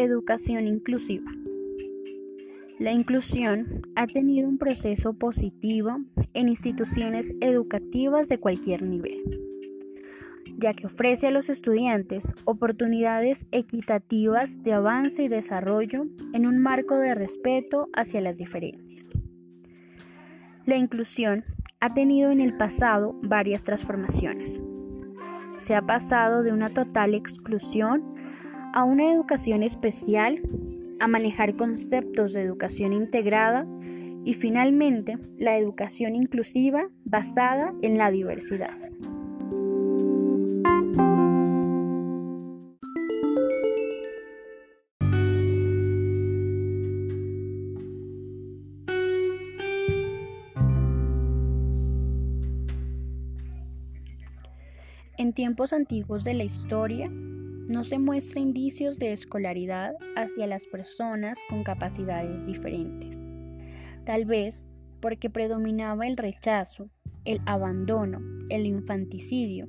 Educación inclusiva. La inclusión ha tenido un proceso positivo en instituciones educativas de cualquier nivel, ya que ofrece a los estudiantes oportunidades equitativas de avance y desarrollo en un marco de respeto hacia las diferencias. La inclusión ha tenido en el pasado varias transformaciones. Se ha pasado de una total exclusión a una educación especial, a manejar conceptos de educación integrada y finalmente la educación inclusiva basada en la diversidad. En tiempos antiguos de la historia, no se muestra indicios de escolaridad hacia las personas con capacidades diferentes. Tal vez porque predominaba el rechazo, el abandono, el infanticidio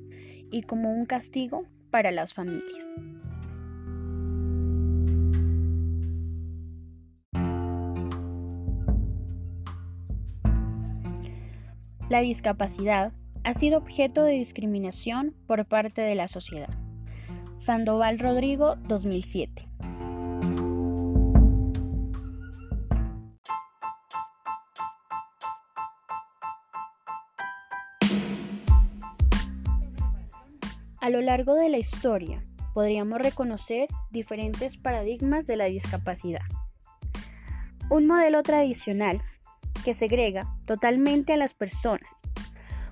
y como un castigo para las familias. La discapacidad ha sido objeto de discriminación por parte de la sociedad. Sandoval Rodrigo, 2007. A lo largo de la historia, podríamos reconocer diferentes paradigmas de la discapacidad. Un modelo tradicional que segrega totalmente a las personas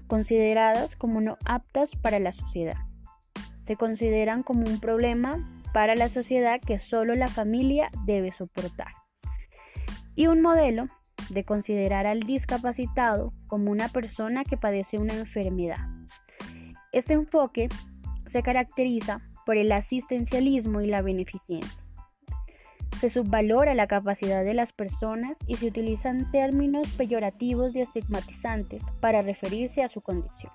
consideradas como no aptas para la sociedad. Se consideran como un problema para la sociedad que solo la familia debe soportar. Y un modelo de considerar al discapacitado como una persona que padece una enfermedad. Este enfoque se caracteriza por el asistencialismo y la beneficencia. Se subvalora la capacidad de las personas y se utilizan términos peyorativos y estigmatizantes para referirse a su condición.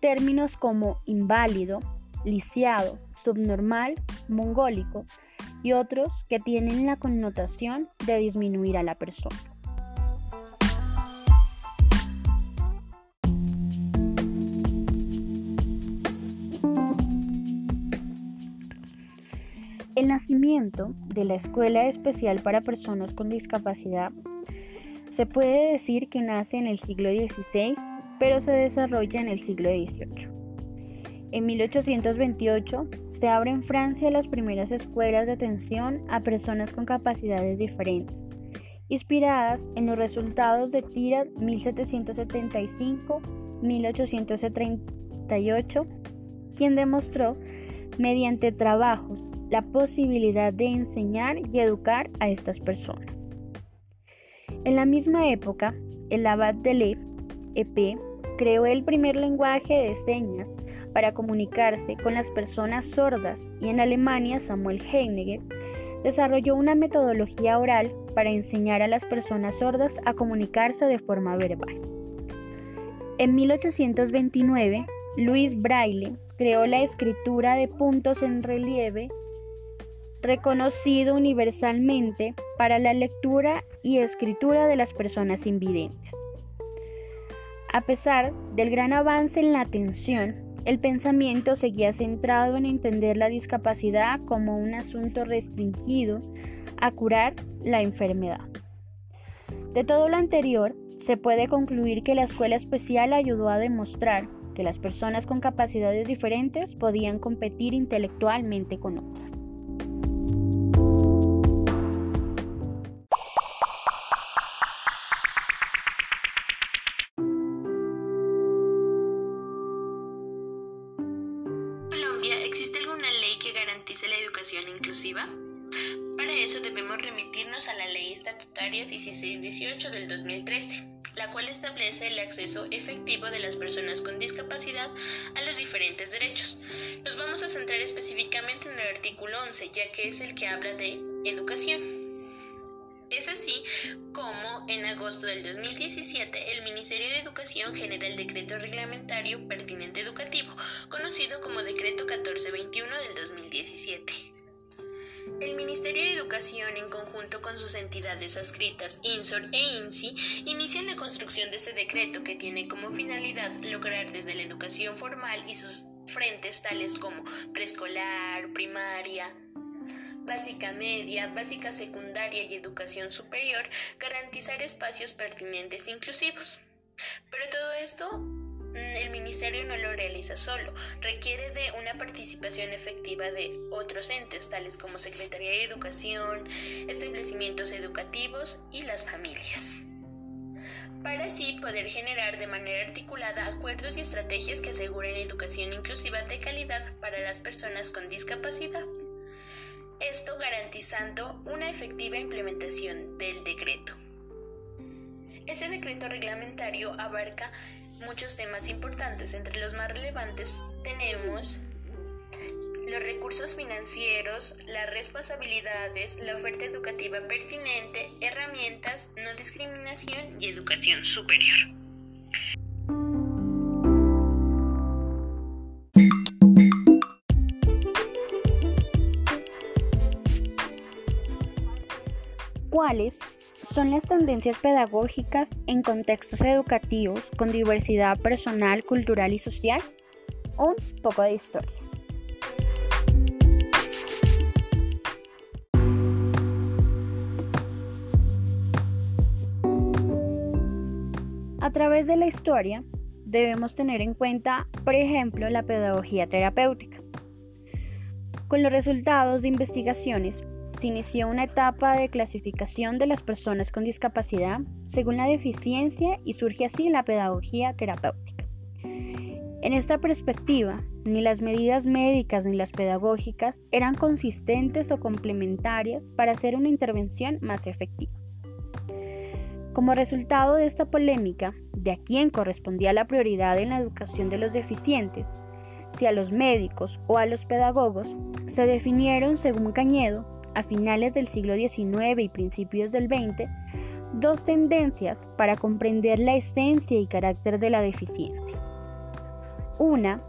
Términos como inválido, lisiado, subnormal, mongólico y otros que tienen la connotación de disminuir a la persona. El nacimiento de la Escuela Especial para Personas con Discapacidad se puede decir que nace en el siglo XVI, pero se desarrolla en el siglo XVIII. En 1828 se abren en Francia las primeras escuelas de atención a personas con capacidades diferentes, inspiradas en los resultados de Tira 1775-1838, quien demostró mediante trabajos la posibilidad de enseñar y educar a estas personas. En la misma época, el abad de Le, EP, creó el primer lenguaje de señas para comunicarse con las personas sordas y en Alemania Samuel Heinegger desarrolló una metodología oral para enseñar a las personas sordas a comunicarse de forma verbal. En 1829, Luis Braille creó la escritura de puntos en relieve reconocido universalmente para la lectura y escritura de las personas invidentes. A pesar del gran avance en la atención, el pensamiento seguía centrado en entender la discapacidad como un asunto restringido a curar la enfermedad. De todo lo anterior, se puede concluir que la escuela especial ayudó a demostrar que las personas con capacidades diferentes podían competir intelectualmente con otras. Que es el que habla de educación. Es así como en agosto del 2017 el Ministerio de Educación genera el decreto reglamentario pertinente educativo, conocido como Decreto 1421 del 2017. El Ministerio de Educación, en conjunto con sus entidades adscritas, INSOR e INSI, inician la construcción de este decreto que tiene como finalidad lograr desde la educación formal y sus frentes tales como preescolar, primaria, básica media, básica secundaria y educación superior, garantizar espacios pertinentes e inclusivos. Pero todo esto mm, el ministerio no lo realiza solo, requiere de una participación efectiva de otros entes, tales como Secretaría de Educación, establecimientos educativos y las familias para así poder generar de manera articulada acuerdos y estrategias que aseguren educación inclusiva de calidad para las personas con discapacidad. Esto garantizando una efectiva implementación del decreto. Ese decreto reglamentario abarca muchos temas importantes. Entre los más relevantes tenemos los recursos financieros, las responsabilidades, la oferta educativa pertinente, herramientas, no discriminación y educación superior. ¿Cuáles son las tendencias pedagógicas en contextos educativos con diversidad personal, cultural y social? Un poco de historia. A través de la historia debemos tener en cuenta, por ejemplo, la pedagogía terapéutica. Con los resultados de investigaciones se inició una etapa de clasificación de las personas con discapacidad según la deficiencia y surge así la pedagogía terapéutica. En esta perspectiva, ni las medidas médicas ni las pedagógicas eran consistentes o complementarias para hacer una intervención más efectiva. Como resultado de esta polémica, de a quién correspondía la prioridad en la educación de los deficientes, si a los médicos o a los pedagogos, se definieron, según Cañedo, a finales del siglo XIX y principios del XX, dos tendencias para comprender la esencia y carácter de la deficiencia. Una,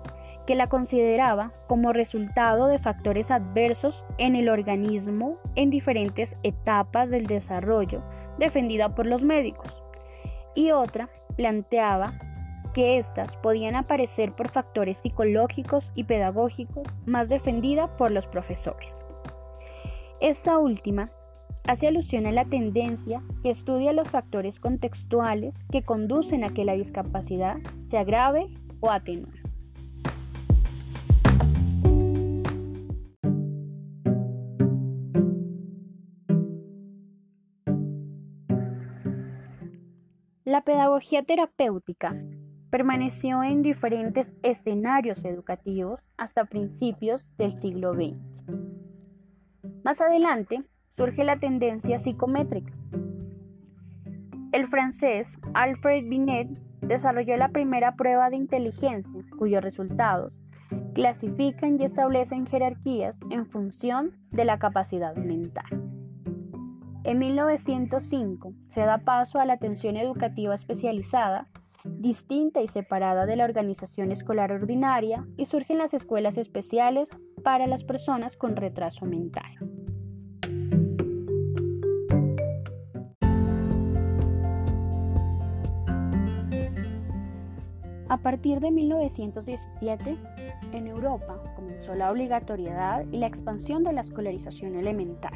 que la consideraba como resultado de factores adversos en el organismo en diferentes etapas del desarrollo, defendida por los médicos. Y otra, planteaba que éstas podían aparecer por factores psicológicos y pedagógicos, más defendida por los profesores. Esta última hace alusión a la tendencia que estudia los factores contextuales que conducen a que la discapacidad se agrave o atenúe. La pedagogía terapéutica permaneció en diferentes escenarios educativos hasta principios del siglo XX. Más adelante surge la tendencia psicométrica. El francés Alfred Binet desarrolló la primera prueba de inteligencia, cuyos resultados clasifican y establecen jerarquías en función de la capacidad mental. En 1905 se da paso a la atención educativa especializada, distinta y separada de la organización escolar ordinaria, y surgen las escuelas especiales para las personas con retraso mental. A partir de 1917, en Europa comenzó la obligatoriedad y la expansión de la escolarización elemental.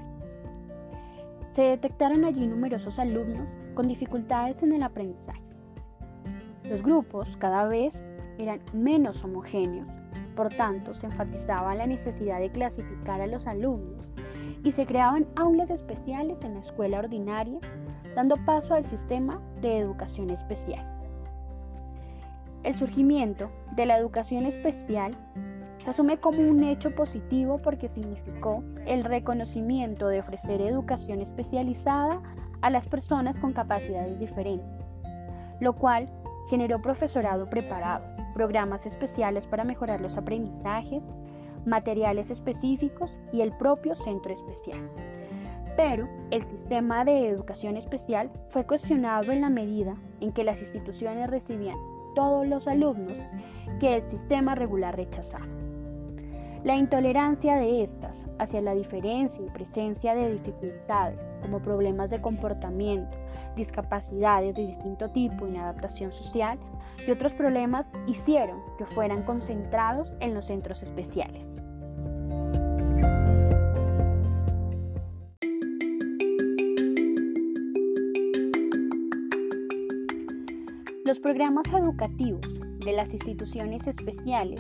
Se detectaron allí numerosos alumnos con dificultades en el aprendizaje. Los grupos cada vez eran menos homogéneos, por tanto se enfatizaba la necesidad de clasificar a los alumnos y se creaban aulas especiales en la escuela ordinaria, dando paso al sistema de educación especial. El surgimiento de la educación especial se asume como un hecho positivo porque significó el reconocimiento de ofrecer educación especializada a las personas con capacidades diferentes, lo cual generó profesorado preparado, programas especiales para mejorar los aprendizajes, materiales específicos y el propio centro especial. Pero el sistema de educación especial fue cuestionado en la medida en que las instituciones recibían todos los alumnos que el sistema regular rechazaba. La intolerancia de estas hacia la diferencia y presencia de dificultades como problemas de comportamiento, discapacidades de distinto tipo, inadaptación social y otros problemas hicieron que fueran concentrados en los centros especiales. Los programas educativos de las instituciones especiales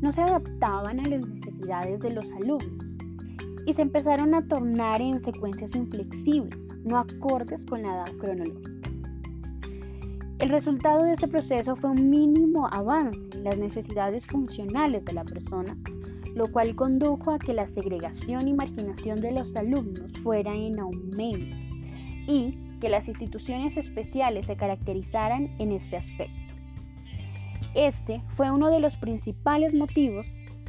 no se adaptaban a las necesidades de los alumnos y se empezaron a tornar en secuencias inflexibles, no acordes con la edad cronológica. El resultado de este proceso fue un mínimo avance en las necesidades funcionales de la persona, lo cual condujo a que la segregación y marginación de los alumnos fuera en aumento y que las instituciones especiales se caracterizaran en este aspecto. Este fue uno de los principales motivos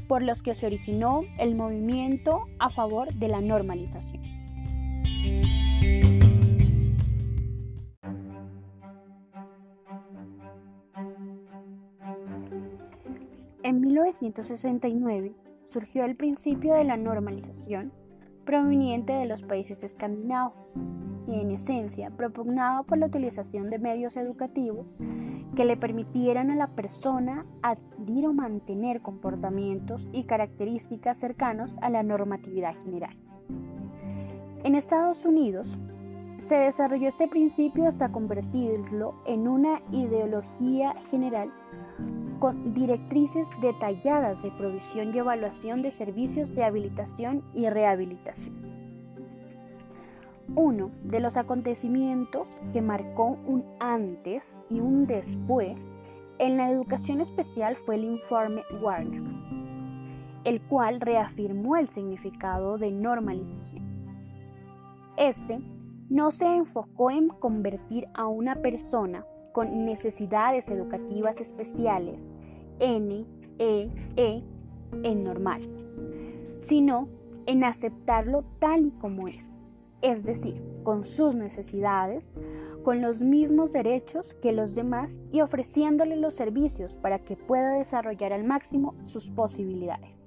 por los que se originó el movimiento a favor de la normalización. En 1969 surgió el principio de la normalización proveniente de los países escandinavos, que en esencia propugnaba por la utilización de medios educativos que le permitieran a la persona adquirir o mantener comportamientos y características cercanos a la normatividad general. En Estados Unidos, se desarrolló este principio hasta convertirlo en una ideología general con directrices detalladas de provisión y evaluación de servicios de habilitación y rehabilitación. Uno de los acontecimientos que marcó un antes y un después en la educación especial fue el informe Warner, el cual reafirmó el significado de normalización. Este no se enfocó en convertir a una persona con necesidades educativas especiales, N, E, E, en normal, sino en aceptarlo tal y como es, es decir, con sus necesidades, con los mismos derechos que los demás y ofreciéndole los servicios para que pueda desarrollar al máximo sus posibilidades.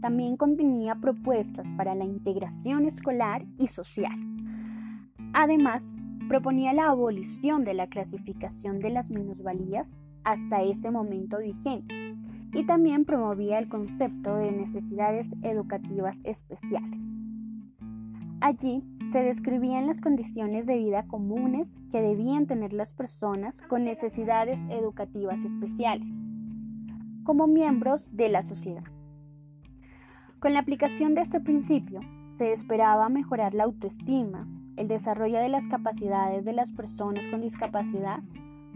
También contenía propuestas para la integración escolar y social. Además, proponía la abolición de la clasificación de las minusvalías hasta ese momento vigente y también promovía el concepto de necesidades educativas especiales. Allí se describían las condiciones de vida comunes que debían tener las personas con necesidades educativas especiales como miembros de la sociedad. Con la aplicación de este principio, se esperaba mejorar la autoestima, el desarrollo de las capacidades de las personas con discapacidad,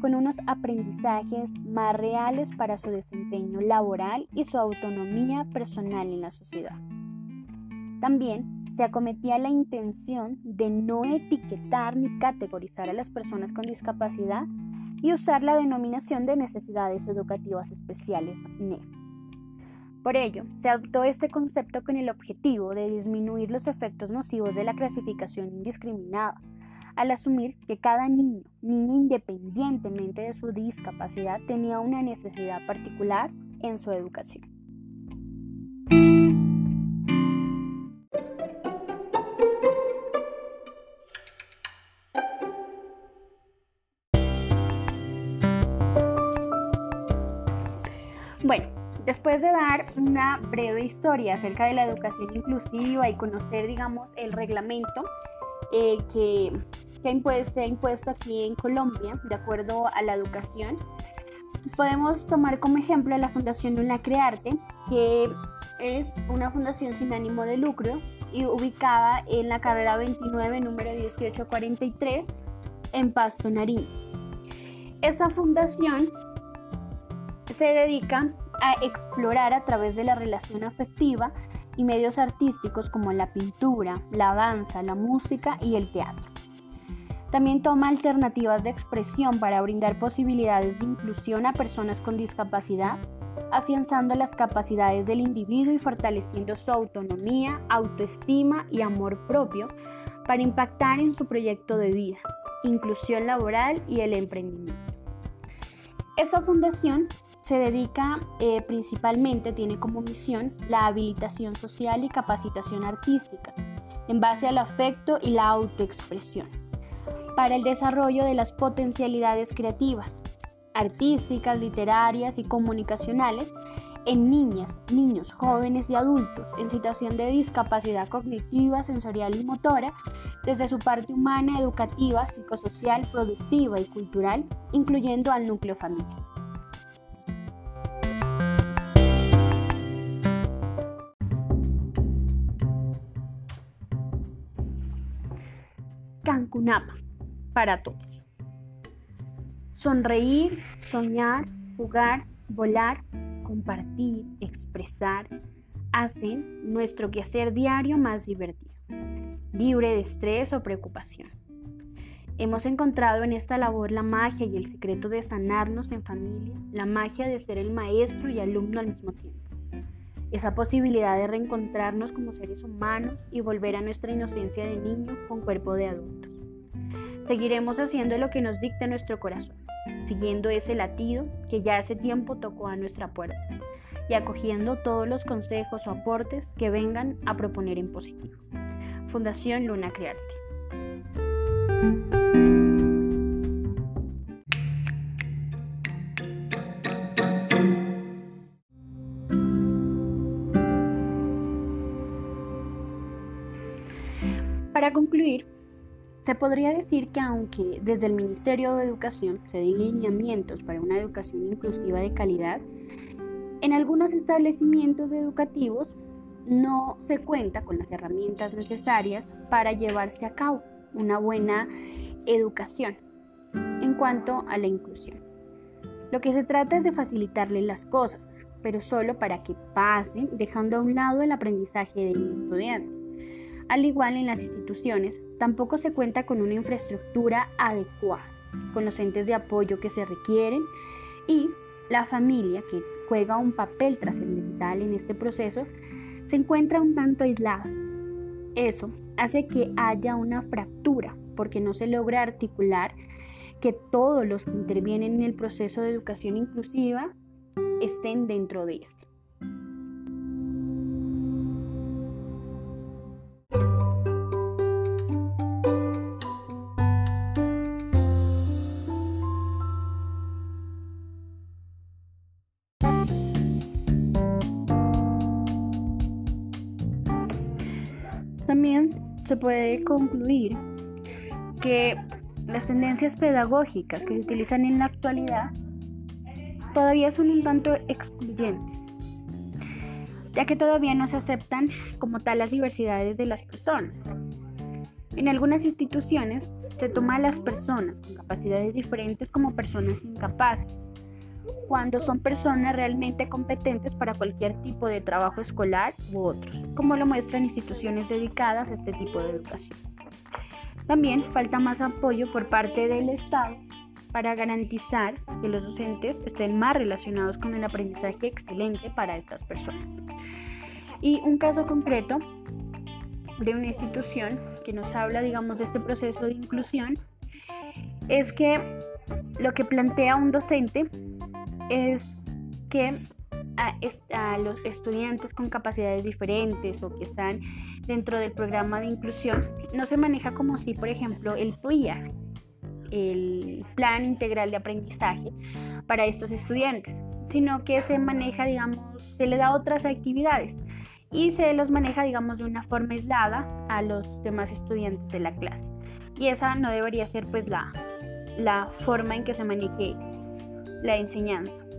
con unos aprendizajes más reales para su desempeño laboral y su autonomía personal en la sociedad. También se acometía la intención de no etiquetar ni categorizar a las personas con discapacidad y usar la denominación de necesidades educativas especiales NE. Por ello, se adoptó este concepto con el objetivo de disminuir los efectos nocivos de la clasificación indiscriminada, al asumir que cada niño, niña independientemente de su discapacidad, tenía una necesidad particular en su educación. Después de dar una breve historia acerca de la educación inclusiva y conocer, digamos, el reglamento eh, que, se ha impuesto aquí en Colombia de acuerdo a la educación, podemos tomar como ejemplo la Fundación Una Crearte, que es una fundación sin ánimo de lucro y ubicada en la carrera 29, número 1843, en Pasto, Nariño. Esta fundación se dedica a explorar a través de la relación afectiva y medios artísticos como la pintura, la danza, la música y el teatro. También toma alternativas de expresión para brindar posibilidades de inclusión a personas con discapacidad, afianzando las capacidades del individuo y fortaleciendo su autonomía, autoestima y amor propio para impactar en su proyecto de vida, inclusión laboral y el emprendimiento. Esta fundación se dedica eh, principalmente, tiene como misión la habilitación social y capacitación artística en base al afecto y la autoexpresión para el desarrollo de las potencialidades creativas, artísticas, literarias y comunicacionales en niñas, niños, jóvenes y adultos en situación de discapacidad cognitiva, sensorial y motora, desde su parte humana, educativa, psicosocial, productiva y cultural, incluyendo al núcleo familiar. Cancunapa, para todos. Sonreír, soñar, jugar, volar, compartir, expresar, hacen nuestro quehacer diario más divertido, libre de estrés o preocupación. Hemos encontrado en esta labor la magia y el secreto de sanarnos en familia, la magia de ser el maestro y alumno al mismo tiempo. Esa posibilidad de reencontrarnos como seres humanos y volver a nuestra inocencia de niño con cuerpo de adultos. Seguiremos haciendo lo que nos dicta nuestro corazón siguiendo ese latido que ya hace tiempo tocó a nuestra puerta y acogiendo todos los consejos o aportes que vengan a proponer en positivo. Fundación Luna Crearte. Se podría decir que aunque desde el Ministerio de Educación se den lineamientos para una educación inclusiva de calidad, en algunos establecimientos educativos no se cuenta con las herramientas necesarias para llevarse a cabo una buena educación en cuanto a la inclusión. Lo que se trata es de facilitarle las cosas, pero solo para que pasen dejando a un lado el aprendizaje del estudiante. Al igual en las instituciones, tampoco se cuenta con una infraestructura adecuada, con los entes de apoyo que se requieren y la familia, que juega un papel trascendental en este proceso, se encuentra un tanto aislada. Eso hace que haya una fractura porque no se logra articular que todos los que intervienen en el proceso de educación inclusiva estén dentro de este. Puede concluir que las tendencias pedagógicas que se utilizan en la actualidad todavía son un tanto excluyentes, ya que todavía no se aceptan como tal las diversidades de las personas. En algunas instituciones se toma a las personas con capacidades diferentes como personas incapaces, cuando son personas realmente competentes para cualquier tipo de trabajo escolar u otros, como lo muestran instituciones dedicadas a este tipo de educación. También falta más apoyo por parte del Estado para garantizar que los docentes estén más relacionados con el aprendizaje excelente para estas personas. Y un caso concreto de una institución que nos habla, digamos, de este proceso de inclusión es que lo que plantea un docente es que a, los estudiantes con capacidades diferentes o que están dentro del programa de inclusión no se maneja como si, por ejemplo, el PRIA, el Plan Integral de Aprendizaje para estos estudiantes, sino que se maneja, digamos, se le da otras actividades y se los maneja, digamos, de una forma aislada a los demás estudiantes de la clase. Y esa no debería ser, pues, la, la forma en que se maneje la enseñanza.